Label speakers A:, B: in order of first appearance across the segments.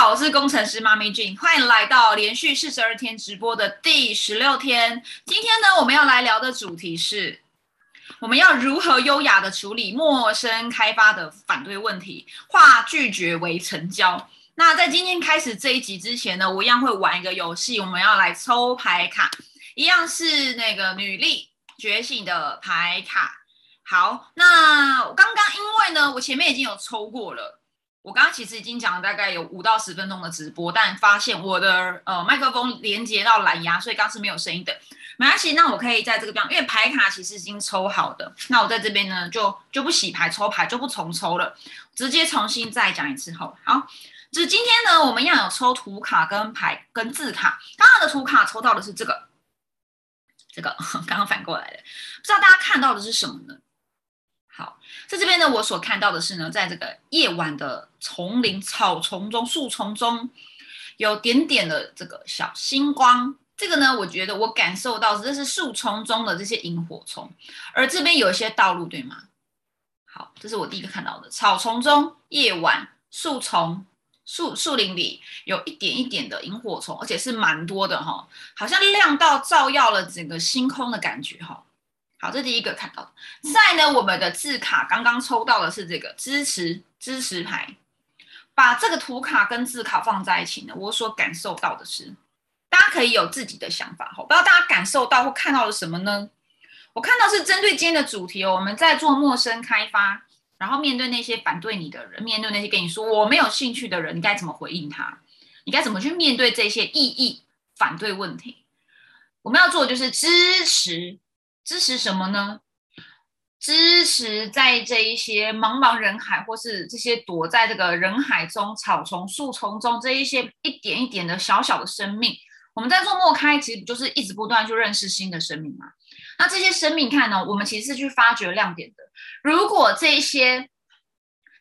A: 好，我是工程师妈咪俊，欢迎来到连续四十二天直播的第十六天。今天呢，我们要来聊的主题是，我们要如何优雅的处理陌生开发的反对问题，化拒绝为成交。那在今天开始这一集之前呢，我一样会玩一个游戏，我们要来抽牌卡，一样是那个女力觉醒的牌卡。好，那刚刚因为呢，我前面已经有抽过了。我刚刚其实已经讲了大概有五到十分钟的直播，但发现我的呃麦克风连接到蓝牙，所以刚是没有声音的。没关系，那我可以在这个地方，因为牌卡其实已经抽好的，那我在这边呢就就不洗牌抽牌，就不重抽了，直接重新再讲一次后。好，就今天呢，我们要有抽图卡跟牌跟字卡。刚刚的图卡抽到的是这个，这个 刚刚反过来的，不知道大家看到的是什么呢？好，在这边呢，我所看到的是呢，在这个夜晚的丛林草丛中、树丛中，有点点的这个小星光。这个呢，我觉得我感受到这是树丛中的这些萤火虫，而这边有一些道路，对吗？好，这是我第一个看到的草丛中，夜晚树丛、树树林里有一点一点的萤火虫，而且是蛮多的哈，好像亮到照耀了整个星空的感觉哈。好，这第一个看到的。在呢，我们的字卡刚刚抽到的是这个支持支持牌，把这个图卡跟字卡放在一起呢，我所感受到的是，大家可以有自己的想法哈。不知道大家感受到或看到了什么呢？我看到是针对今天的主题哦，我们在做陌生开发，然后面对那些反对你的人，面对那些跟你说我没有兴趣的人，你该怎么回应他？你该怎么去面对这些异议反对问题？我们要做的就是支持。支持什么呢？支持在这一些茫茫人海，或是这些躲在这个人海中、草丛、树丛中这一些一点一点的小小的生命。我们在做默开，其实不就是一直不断去认识新的生命吗。那这些生命看呢，我们其实是去发掘亮点的。如果这一些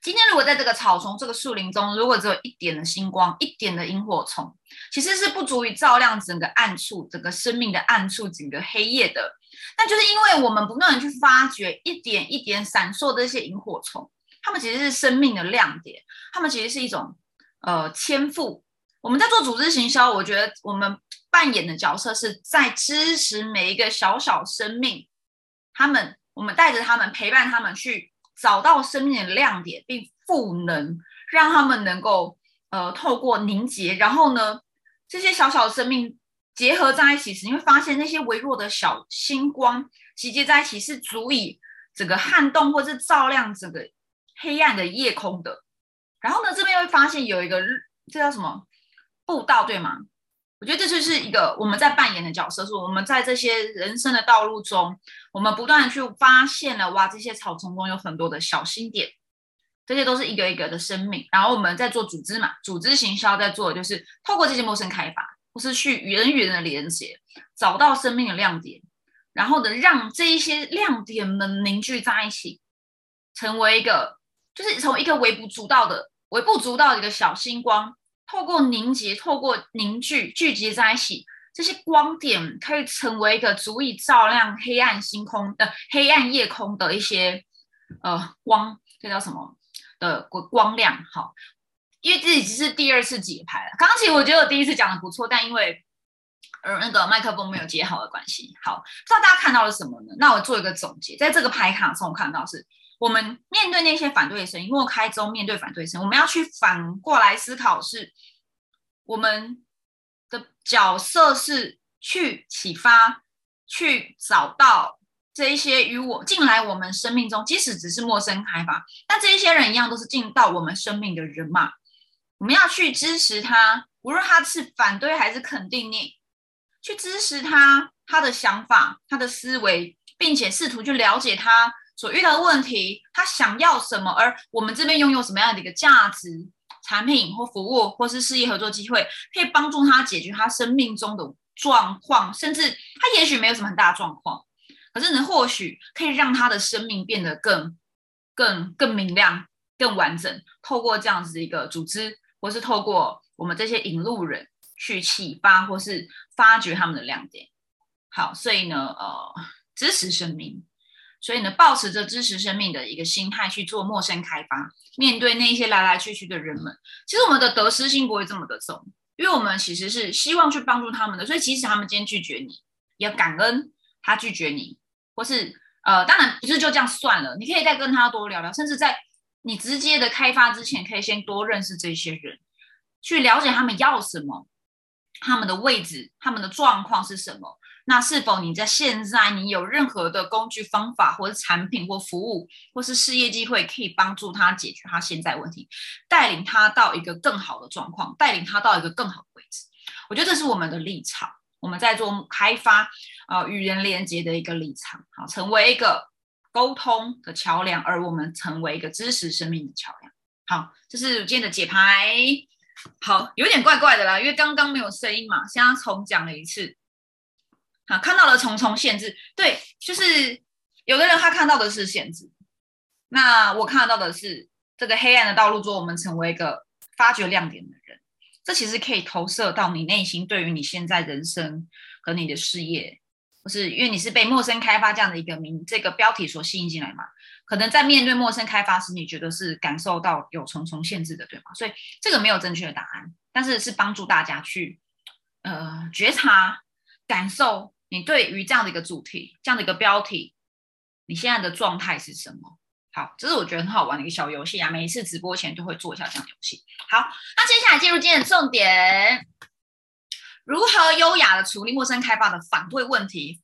A: 今天如果在这个草丛、这个树林中，如果只有一点的星光、一点的萤火虫，其实是不足以照亮整个暗处、整个生命的暗处、整个黑夜的。那就是因为我们不断的去发掘一点一点闪烁的这些萤火虫，它们其实是生命的亮点，它们其实是一种呃天赋。我们在做组织行销，我觉得我们扮演的角色是在支持每一个小小生命，他们我们带着他们陪伴他们去。找到生命的亮点，并赋能，让他们能够呃透过凝结，然后呢，这些小小的生命结合在一起时，你会发现那些微弱的小星光集结在一起，是足以整个撼动或是照亮整个黑暗的夜空的。然后呢，这边会发现有一个这叫什么步道，对吗？我觉得这就是一个我们在扮演的角色，是我们在这些人生的道路中，我们不断的去发现了哇，这些草丛中有很多的小心点，这些都是一个一个的生命。然后我们在做组织嘛，组织行销在做的就是透过这些陌生开发，或是去与人与人的连接，找到生命的亮点，然后呢，让这一些亮点们凝聚在一起，成为一个，就是从一个微不足道的、微不足道的一个小星光。透过凝结，透过凝聚，聚集在一起，这些光点可以成为一个足以照亮黑暗星空的黑暗夜空的一些呃光，这叫什么的光光亮？好，因为这已经是第二次解牌了。刚其实我觉得我第一次讲的不错，但因为呃那个麦克风没有接好的关系，好，不知道大家看到了什么呢？那我做一个总结，在这个牌卡中我看到是。我们面对那些反对声音，莫开宗面对反对声，我们要去反过来思考，是我们的角色是去启发、去找到这一些与我进来我们生命中，即使只是陌生开发，但这一些人一样都是进到我们生命的人嘛。我们要去支持他，无论他是反对还是肯定你，去支持他他的想法、他的思维，并且试图去了解他。所遇到的问题，他想要什么，而我们这边拥有什么样的一个价值、产品或服务，或是事业合作机会，可以帮助他解决他生命中的状况，甚至他也许没有什么很大的状况，可是呢，或许可以让他的生命变得更、更、更明亮、更完整。透过这样子的一个组织，或是透过我们这些引路人去启发或是发掘他们的亮点。好，所以呢，呃，支持生命。所以呢，保持着支持生命的一个心态去做陌生开发，面对那些来来去去的人们，其实我们的得失心不会这么的重，因为我们其实是希望去帮助他们的，所以即使他们今天拒绝你，也要感恩他拒绝你，或是呃，当然不是就这样算了，你可以再跟他多聊聊，甚至在你直接的开发之前，可以先多认识这些人，去了解他们要什么，他们的位置，他们的状况是什么。那是否你在现在你有任何的工具方法，或者产品或服务，或是事业机会，可以帮助他解决他现在问题，带领他到一个更好的状况，带领他到一个更好的位置？我觉得这是我们的立场，我们在做开发啊，与人连接的一个立场，好，成为一个沟通的桥梁，而我们成为一个知识生命的桥梁。好，这是今天的解牌。好，有点怪怪的啦，因为刚刚没有声音嘛，现在重讲了一次。啊，看到了重重限制，对，就是有的人他看到的是限制，那我看到的是这个黑暗的道路中，我们成为一个发掘亮点的人，这其实可以投射到你内心，对于你现在人生和你的事业，不是因为你是被陌生开发这样的一个名这个标题所吸引进来嘛？可能在面对陌生开发时，你觉得是感受到有重重限制的，对吗？所以这个没有正确的答案，但是是帮助大家去呃觉察、感受。你对于这样的一个主题，这样的一个标题，你现在的状态是什么？好，这是我觉得很好玩的一个小游戏啊！每一次直播前都会做一下这样的游戏。好，那接下来进入今天的重点：如何优雅的处理陌生开发的反对问题？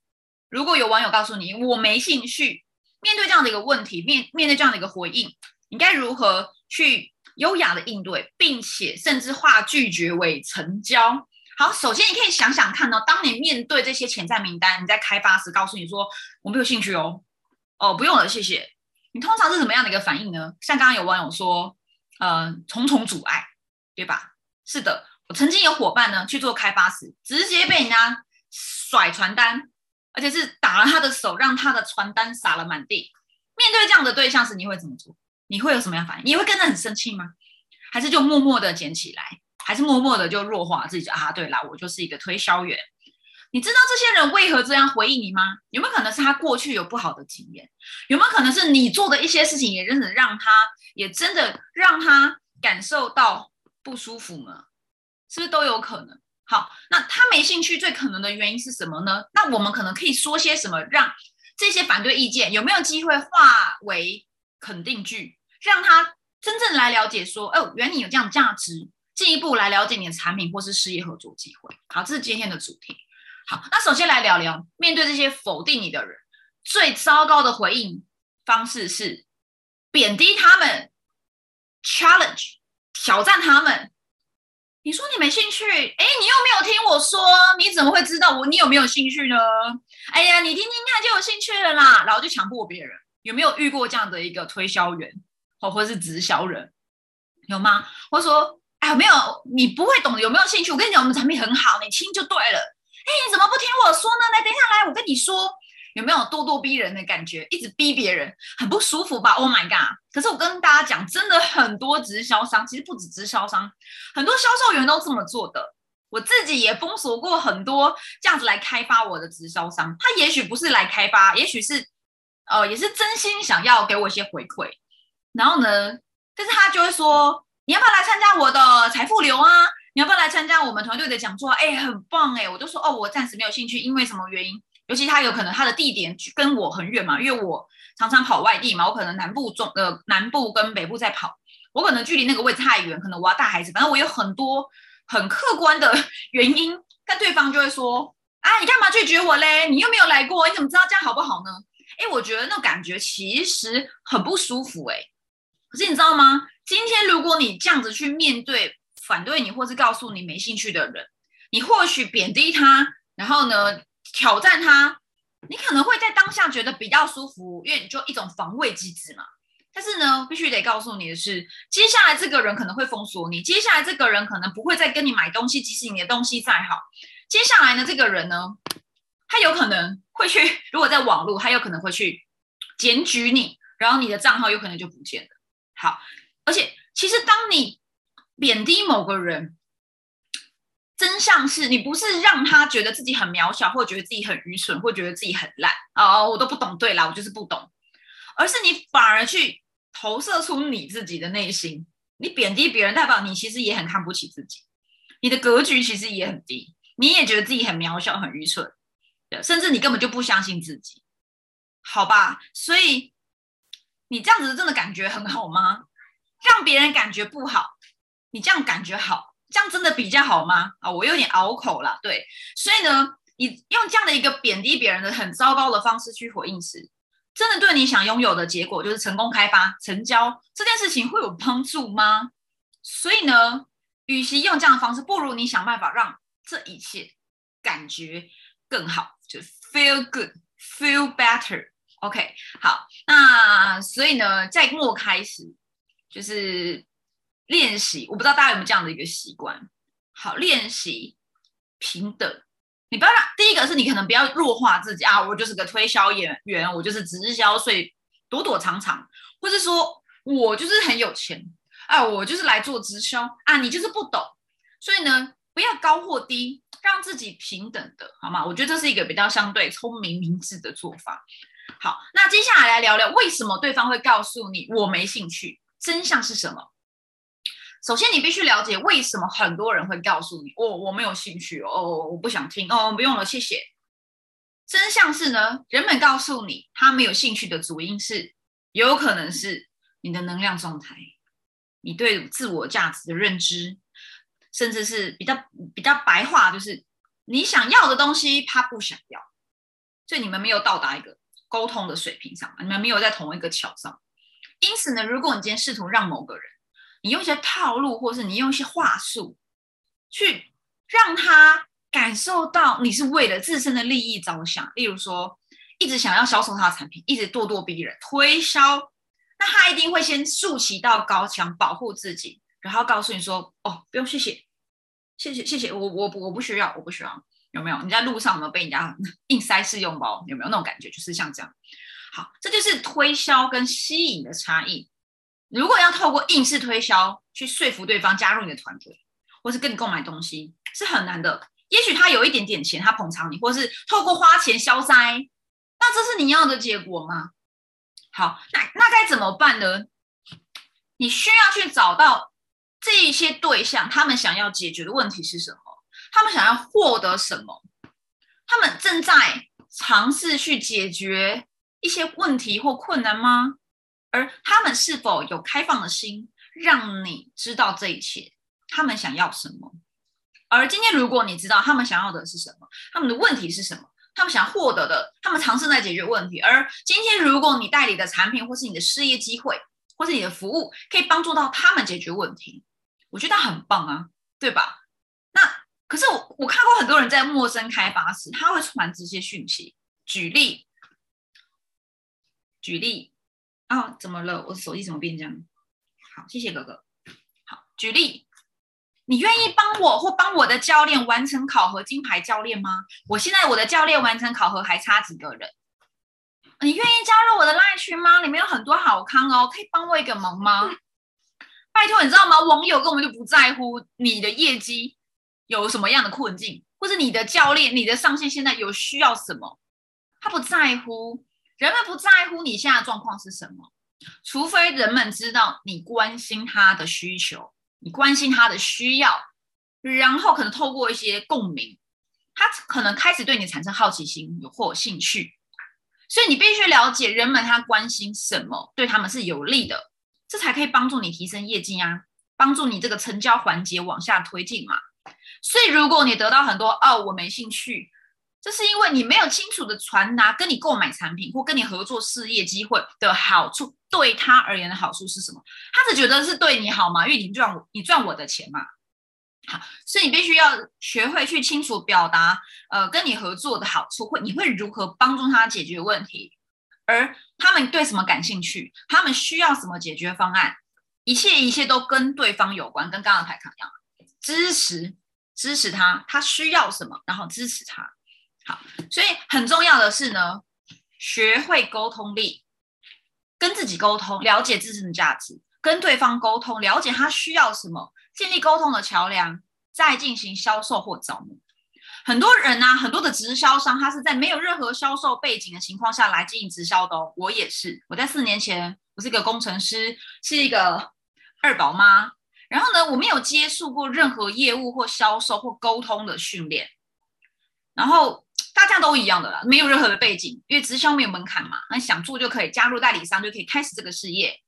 A: 如果有网友告诉你我没兴趣，面对这样的一个问题，面面对这样的一个回应，你该如何去优雅的应对，并且甚至化拒绝为成交？好，首先你可以想想看呢，当你面对这些潜在名单，你在开发时告诉你说我没有兴趣哦，哦不用了，谢谢。你通常是什么样的一个反应呢？像刚刚有网友说，呃，重重阻碍，对吧？是的，我曾经有伙伴呢去做开发时，直接被人家甩传单，而且是打了他的手，让他的传单洒了满地。面对这样的对象时，你会怎么做？你会有什么样反应？你会跟着很生气吗？还是就默默的捡起来？还是默默的就弱化自己啊？对啦，我就是一个推销员。你知道这些人为何这样回应你吗？有没有可能是他过去有不好的经验？有没有可能是你做的一些事情也真的让他也真的让他感受到不舒服呢？是不是都有可能？好，那他没兴趣，最可能的原因是什么呢？那我们可能可以说些什么，让这些反对意见有没有机会化为肯定句，让他真正来了解说，哦，原来你有这样价值。进一步来了解你的产品或是事业合作机会。好，这是今天的主题。好，那首先来聊聊，面对这些否定你的人，最糟糕的回应方式是贬低他们，challenge 挑战他们。你说你没兴趣，哎，你又没有听我说，你怎么会知道我你有没有兴趣呢？哎呀，你听听看就有兴趣了啦，然后就强迫别人。有没有遇过这样的一个推销员，或或是直销人？有吗？或者说？有没有？你不会懂，有没有兴趣？我跟你讲，我们产品很好，你听就对了。哎，你怎么不听我说呢？来，等一下，来，我跟你说，有没有咄咄逼人的感觉？一直逼别人，很不舒服吧？Oh my god！可是我跟大家讲，真的很多直销商，其实不止直销商，很多销售员都这么做的。我自己也封锁过很多这样子来开发我的直销商，他也许不是来开发，也许是呃，也是真心想要给我一些回馈。然后呢，但是他就会说。你要不要来参加我的财富流啊？你要不要来参加我们团队的讲座？哎，很棒哎！我就说哦，我暂时没有兴趣，因为什么原因？尤其他有可能他的地点跟我很远嘛，因为我常常跑外地嘛，我可能南部中呃南部跟北部在跑，我可能距离那个位置太远，可能我要带孩子，反正我有很多 很客观的原因。但对方就会说啊，你干嘛拒绝我嘞？你又没有来过，你怎么知道这样好不好呢？哎，我觉得那感觉其实很不舒服哎。可是你知道吗？今天如果你这样子去面对反对你或是告诉你没兴趣的人，你或许贬低他，然后呢挑战他，你可能会在当下觉得比较舒服，因为你就一种防卫机制嘛。但是呢，必须得告诉你的是，接下来这个人可能会封锁你，接下来这个人可能不会再跟你买东西，即使你的东西再好。接下来呢，这个人呢，他有可能会去，如果在网络，他有可能会去检举你，然后你的账号有可能就不见了。好。而且，其实当你贬低某个人，真相是你不是让他觉得自己很渺小，或觉得自己很愚蠢，或觉得自己很烂哦，我都不懂。对啦，我就是不懂，而是你反而去投射出你自己的内心。你贬低别人，代表你其实也很看不起自己，你的格局其实也很低，你也觉得自己很渺小、很愚蠢，甚至你根本就不相信自己，好吧？所以你这样子真的感觉很好吗？让别人感觉不好，你这样感觉好？这样真的比较好吗？啊，我有点拗口了。对，所以呢，你用这样的一个贬低别人的很糟糕的方式去回应时，真的对你想拥有的结果，就是成功开发、成交这件事情会有帮助吗？所以呢，与其用这样的方式，不如你想办法让这一切感觉更好，就 feel good，feel better。OK，好，那所以呢，在末开始就是。练习，我不知道大家有没有这样的一个习惯。好，练习平等。你不要让第一个是你可能不要弱化自己啊，我就是个推销演员，我就是直销，所以躲躲藏藏，或是说我就是很有钱啊，我就是来做直销啊，你就是不懂。所以呢，不要高或低，让自己平等的好吗？我觉得这是一个比较相对聪明明智的做法。好，那接下来来聊聊为什么对方会告诉你我没兴趣，真相是什么？首先，你必须了解为什么很多人会告诉你：“我我没有兴趣哦，我不想听哦，不用了，谢谢。”真相是呢，人们告诉你他没有兴趣的主因是，有可能是你的能量状态，你对自我价值的认知，甚至是比较比较白话，就是你想要的东西他不想要，所以你们没有到达一个沟通的水平上，你们没有在同一个桥上。因此呢，如果你今天试图让某个人，你用一些套路，或是你用一些话术，去让他感受到你是为了自身的利益着想。例如说，一直想要销售他的产品，一直咄咄逼人推销，那他一定会先竖起道高墙保护自己，然后告诉你说：“哦，不用谢谢，谢谢谢谢，我我我不需要，我不需要。”有没有？你在路上有没有被人家 硬塞试用包？有没有那种感觉？就是像这样。好，这就是推销跟吸引的差异。如果要透过硬式推销去说服对方加入你的团队，或是跟你购买东西，是很难的。也许他有一点点钱，他捧场你，或是透过花钱消灾，那这是你要的结果吗？好，那那该怎么办呢？你需要去找到这一些对象，他们想要解决的问题是什么？他们想要获得什么？他们正在尝试去解决一些问题或困难吗？而他们是否有开放的心，让你知道这一切？他们想要什么？而今天，如果你知道他们想要的是什么，他们的问题是什么，他们想获得的，他们尝试在解决问题。而今天，如果你代理的产品，或是你的事业机会，或是你的服务，可以帮助到他们解决问题，我觉得很棒啊，对吧？那可是我我看过很多人在陌生开发时，他会传这些讯息。举例，举例。啊，怎么了？我手机怎么变这样？好，谢谢哥哥。好，举例，你愿意帮我或帮我的教练完成考核金牌教练吗？我现在我的教练完成考核还差几个人？你愿意加入我的赖群吗？里面有很多好康哦，可以帮我一个忙吗？拜托，你知道吗？网友根本就不在乎你的业绩有什么样的困境，或者你的教练、你的上线现在有需要什么，他不在乎。人们不在乎你现在的状况是什么，除非人们知道你关心他的需求，你关心他的需要，然后可能透过一些共鸣，他可能开始对你产生好奇心有或兴趣。所以你必须了解人们他关心什么，对他们是有利的，这才可以帮助你提升业绩啊，帮助你这个成交环节往下推进嘛。所以如果你得到很多哦，我没兴趣。这是因为你没有清楚的传达，跟你购买产品或跟你合作事业机会的好处，对他而言的好处是什么？他只觉得是对你好嘛，因为你赚，你赚我的钱嘛。好，所以你必须要学会去清楚表达，呃，跟你合作的好处，会你会如何帮助他解决问题，而他们对什么感兴趣，他们需要什么解决方案，一切一切都跟对方有关，跟刚刚台卡一样，支持支持他，他需要什么，然后支持他。好，所以很重要的是呢，学会沟通力，跟自己沟通，了解自身的价值，跟对方沟通，了解他需要什么，建立沟通的桥梁，再进行销售或招募。很多人呢，很多的直销商，他是在没有任何销售背景的情况下来经营直销的。我也是，我在四年前，我是一个工程师，是一个二宝妈。然后呢，我没有接触过任何业务或销售或沟通的训练。然后大家都一样的啦，没有任何的背景，因为直销没有门槛嘛，那想做就可以加入代理商，就可以开始这个事业。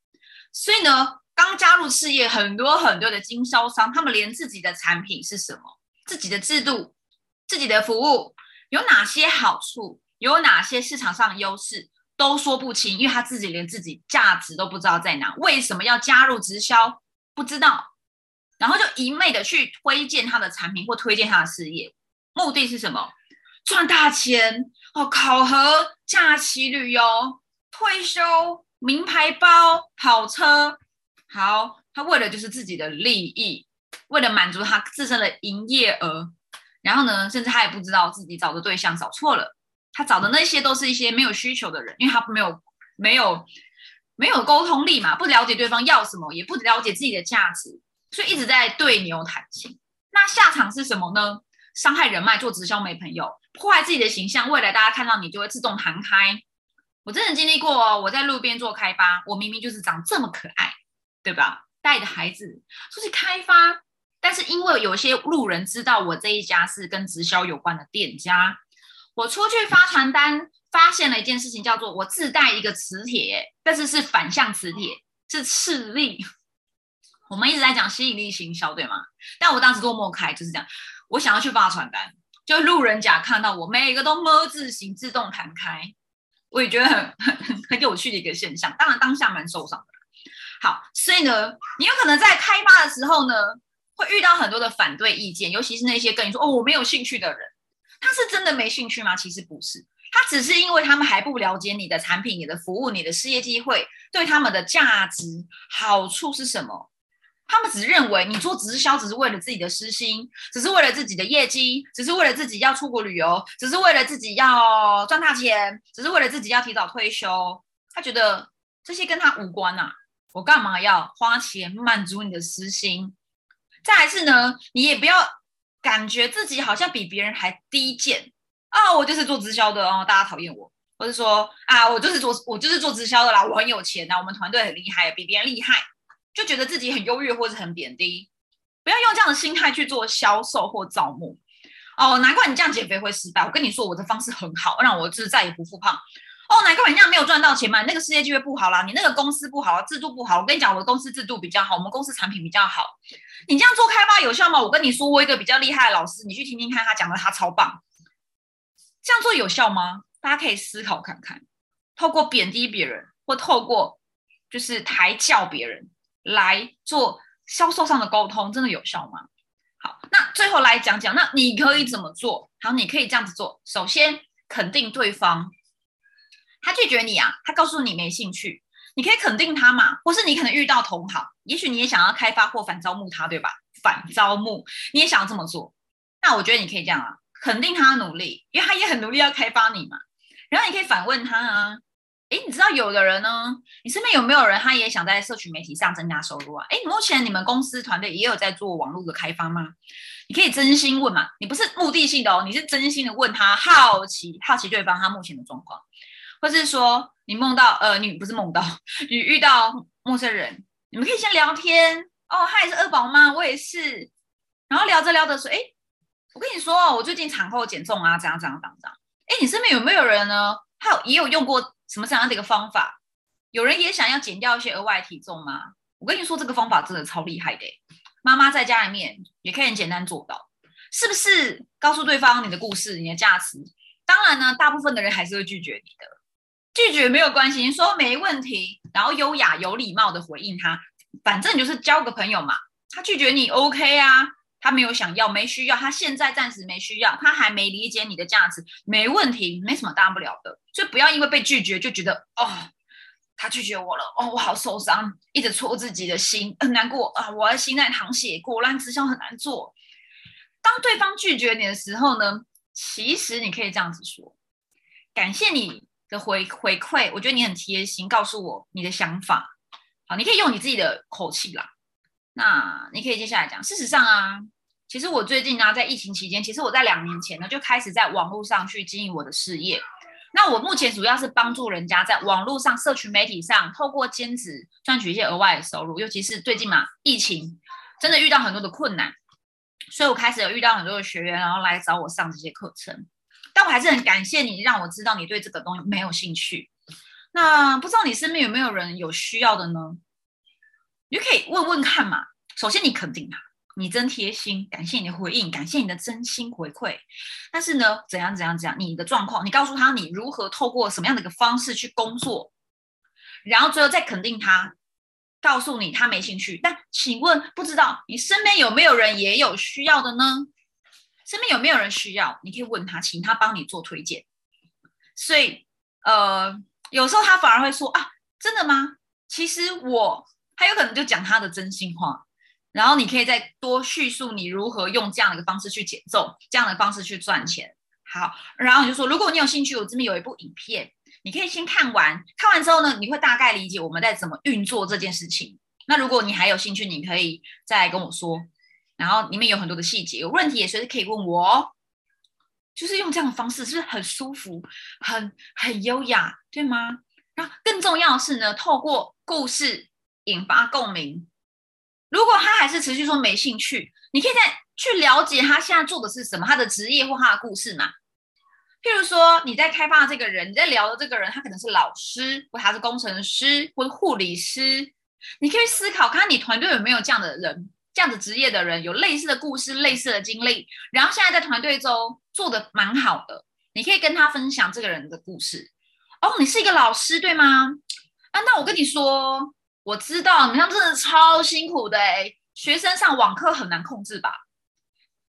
A: 所以呢，刚加入事业，很多很多的经销商，他们连自己的产品是什么，自己的制度。自己的服务有哪些好处，有哪些市场上优势都说不清，因为他自己连自己价值都不知道在哪，为什么要加入直销不知道，然后就一昧的去推荐他的产品或推荐他的事业，目的是什么？赚大钱哦，考核、假期旅游、退休、名牌包、跑车，好，他为了就是自己的利益，为了满足他自身的营业额。然后呢，甚至他也不知道自己找的对象找错了，他找的那些都是一些没有需求的人，因为他没有没有没有沟通力嘛，不了解对方要什么，也不了解自己的价值，所以一直在对牛弹琴。那下场是什么呢？伤害人脉，做直销没朋友，破坏自己的形象，未来大家看到你就会自动弹开。我真的经历过，哦我在路边做开发，我明明就是长这么可爱，对吧？带着孩子出去开发。但是因为有些路人知道我这一家是跟直销有关的店家，我出去发传单，发现了一件事情，叫做我自带一个磁铁，但是是反向磁铁，是斥力。我们一直在讲吸引力行销，对吗？但我当时多么开，就是这样，我想要去发传单，就路人甲看到我，每一个都么字形自动弹开，我也觉得很很 很有趣的一个现象。当然当下蛮受伤的。好，所以呢，你有可能在开发的时候呢。会遇到很多的反对意见，尤其是那些跟你说“哦，我没有兴趣”的人，他是真的没兴趣吗？其实不是，他只是因为他们还不了解你的产品、你的服务、你的事业机会对他们的价值好处是什么。他们只认为你做直销只是为了自己的私心，只是为了自己的业绩，只是为了自己要出国旅游，只是为了自己要赚大钱，只是为了自己要提早退休。他觉得这些跟他无关呐，我干嘛要花钱满足你的私心？再是呢，你也不要感觉自己好像比别人还低贱啊！我就是做直销的哦，大家讨厌我，或者说啊，我就是做我就是做直销的啦，我很有钱呐，我们团队很厉害，比别人厉害，就觉得自己很优越或者很贬低。不要用这样的心态去做销售或招募哦，难怪你这样减肥会失败。我跟你说，我的方式很好，让我就是再也不复胖。哦，难怪你这样没有赚到钱嘛？那个世界机会不好啦，你那个公司不好，制度不好。我跟你讲，我的公司制度比较好，我们公司产品比较好。你这样做开发有效吗？我跟你说，我一个比较厉害的老师，你去听听看，他讲的他超棒。这样做有效吗？大家可以思考看看。透过贬低别人，或透过就是抬轿别人来做销售上的沟通，真的有效吗？好，那最后来讲讲，那你可以怎么做？好，你可以这样子做。首先，肯定对方。他拒绝你啊，他告诉你没兴趣，你可以肯定他嘛，或是你可能遇到同行，也许你也想要开发或反招募他，对吧？反招募你也想要这么做，那我觉得你可以这样啊，肯定他努力，因为他也很努力要开发你嘛。然后你可以反问他啊，诶，你知道有的人呢，你身边有没有人他也想在社群媒体上增加收入啊？诶，目前你们公司团队也有在做网络的开发吗？你可以真心问嘛，你不是目的性的哦，你是真心的问他，好奇好奇对方他目前的状况。或是说你梦到呃，你不是梦到你遇到陌生人，你们可以先聊天哦。他也是二宝妈，我也是。然后聊着聊着说，哎，我跟你说哦，我最近产后减重啊，怎样怎样怎样。哎，你身边有没有人呢？他有也有用过什么怎样的一个方法？有人也想要减掉一些额外体重吗？我跟你说，这个方法真的超厉害的。妈妈在家里面也可以很简单做到，是不是？告诉对方你的故事，你的价值。当然呢，大部分的人还是会拒绝你的。拒绝没有关系，你说没问题，然后优雅有礼貌的回应他，反正你就是交个朋友嘛。他拒绝你 OK 啊，他没有想要，没需要，他现在暂时没需要，他还没理解你的价值，没问题，没什么大不了的。所以不要因为被拒绝就觉得哦，他拒绝我了，哦，我好受伤，一直戳自己的心，很难过啊，我的心在淌血，果然直销很难做。当对方拒绝你的时候呢，其实你可以这样子说，感谢你。的回回馈，我觉得你很贴心，告诉我你的想法。好，你可以用你自己的口气啦。那你可以接下来讲，事实上啊，其实我最近呢，在疫情期间，其实我在两年前呢就开始在网络上去经营我的事业。那我目前主要是帮助人家在网络上、社群媒体上，透过兼职赚取一些额外的收入。尤其是最近嘛，疫情真的遇到很多的困难，所以我开始有遇到很多的学员，然后来找我上这些课程。但我还是很感谢你，让我知道你对这个东西没有兴趣。那不知道你身边有没有人有需要的呢？你可以问问看嘛。首先，你肯定他。你真贴心，感谢你的回应，感谢你的真心回馈。但是呢，怎样怎样怎样，你的状况，你告诉他你如何透过什么样的一个方式去工作，然后最后再肯定他，告诉你他没兴趣。但请问，不知道你身边有没有人也有需要的呢？身边有没有人需要？你可以问他，请他帮你做推荐。所以，呃，有时候他反而会说啊，真的吗？其实我，他有可能就讲他的真心话。然后你可以再多叙述你如何用这样的方式去减重，这样的方式去赚钱。好，然后你就说，如果你有兴趣，我这边有一部影片，你可以先看完。看完之后呢，你会大概理解我们在怎么运作这件事情。那如果你还有兴趣，你可以再来跟我说。然后里面有很多的细节，有问题也随时可以问我哦。就是用这样的方式，是不是很舒服、很很优雅，对吗？那更重要的是呢，透过故事引发共鸣。如果他还是持续说没兴趣，你可以再去了解他现在做的是什么，他的职业或他的故事嘛。譬如说你在开发这个人，你在聊的这个人，他可能是老师，或他是工程师，或者护理师。你可以思考，看你团队有没有这样的人，这样的职业的人，有类似的故事、类似的经历，然后现在在团队中做的蛮好的，你可以跟他分享这个人的故事。哦，你是一个老师对吗？啊，那我跟你说。我知道你们真的超辛苦的哎，学生上网课很难控制吧？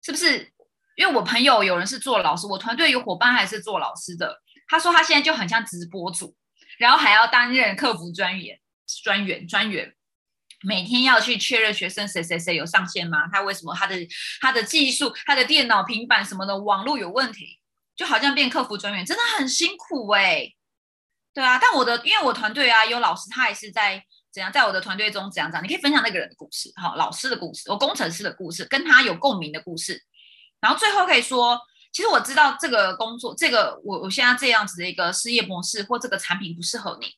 A: 是不是？因为我朋友有人是做老师，我团队有伙伴还是做老师的，他说他现在就很像直播主，然后还要担任客服专员、专员、专员，每天要去确认学生谁谁谁有上线吗？他为什么他的他的技术、他的电脑、平板什么的网络有问题，就好像变客服专员，真的很辛苦哎。对啊，但我的因为我团队啊有老师，他也是在。怎样在我的团队中怎样怎样？你可以分享那个人的故事，好，老师的故事，我工程师的故事，跟他有共鸣的故事。然后最后可以说，其实我知道这个工作，这个我我现在这样子的一个事业模式或这个产品不适合你。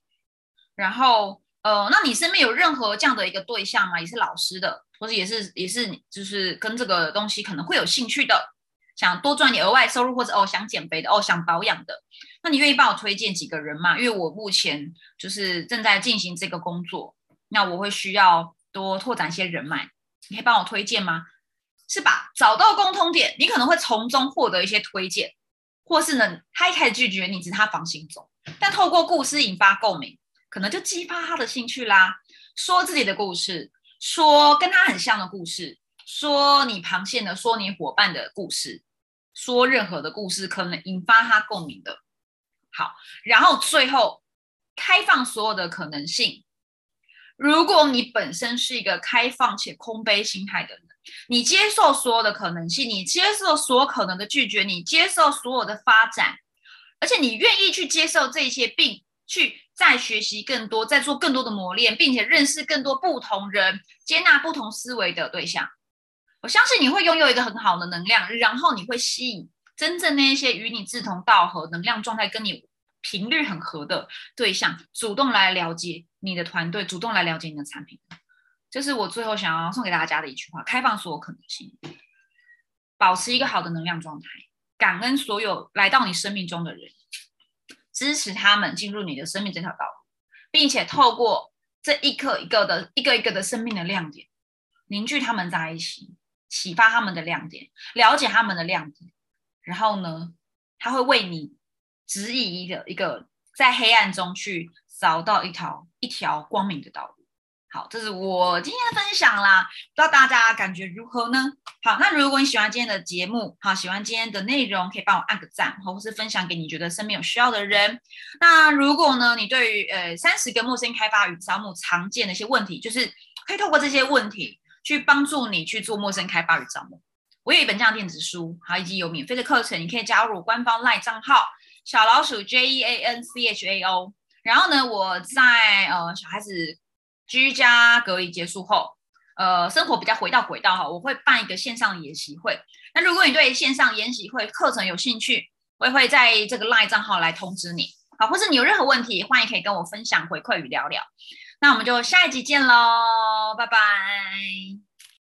A: 然后呃，那你身边有任何这样的一个对象吗？也是老师的，或者也是也是就是跟这个东西可能会有兴趣的，想多赚点额外收入，或者哦想减肥的，哦想保养的。那你愿意帮我推荐几个人吗？因为我目前就是正在进行这个工作，那我会需要多拓展一些人脉，你可以帮我推荐吗？是吧？找到共通点，你可能会从中获得一些推荐，或是呢，他一开始拒绝你，只是他防心走，但透过故事引发共鸣，可能就激发他的兴趣啦。说自己的故事，说跟他很像的故事，说你螃蟹的，说你伙伴的故事，说任何的故事，可能引发他共鸣的。好，然后最后开放所有的可能性。如果你本身是一个开放且空杯心态的人，你接受所有的可能性，你接受所有可能的拒绝，你接受所有的发展，而且你愿意去接受这些，并去再学习更多，再做更多的磨练，并且认识更多不同人，接纳不同思维的对象。我相信你会拥有一个很好的能量，然后你会吸引。真正那一些与你志同道合、能量状态跟你频率很合的对象，主动来了解你的团队，主动来了解你的产品，这是我最后想要送给大家的一句话：开放所有可能性，保持一个好的能量状态，感恩所有来到你生命中的人，支持他们进入你的生命这条道路，并且透过这一刻一个的一个一个的生命的亮点，凝聚他们在一起，启发他们的亮点，了解他们的亮点。然后呢，他会为你指引一个一个在黑暗中去找到一条一条光明的道路。好，这是我今天的分享啦，不知道大家感觉如何呢？好，那如果你喜欢今天的节目，好，喜欢今天的内容，可以帮我按个赞，或者是分享给你觉得身边有需要的人。那如果呢，你对于呃三十个陌生开发与招募常见的一些问题，就是可以透过这些问题去帮助你去做陌生开发与招募。我有一本这样的电子书，好，以及有免费的课程，你可以加入官方 LINE 账号小老鼠 J E A N C H A O。然后呢，我在呃小孩子居家隔离结束后，呃，生活比较回到轨道哈，我会办一个线上研习会。那如果你对线上研习会课程有兴趣，我也会在这个 LINE 账号来通知你。好，或是你有任何问题，欢迎可以跟我分享回馈与聊聊。那我们就下一集见喽拜拜。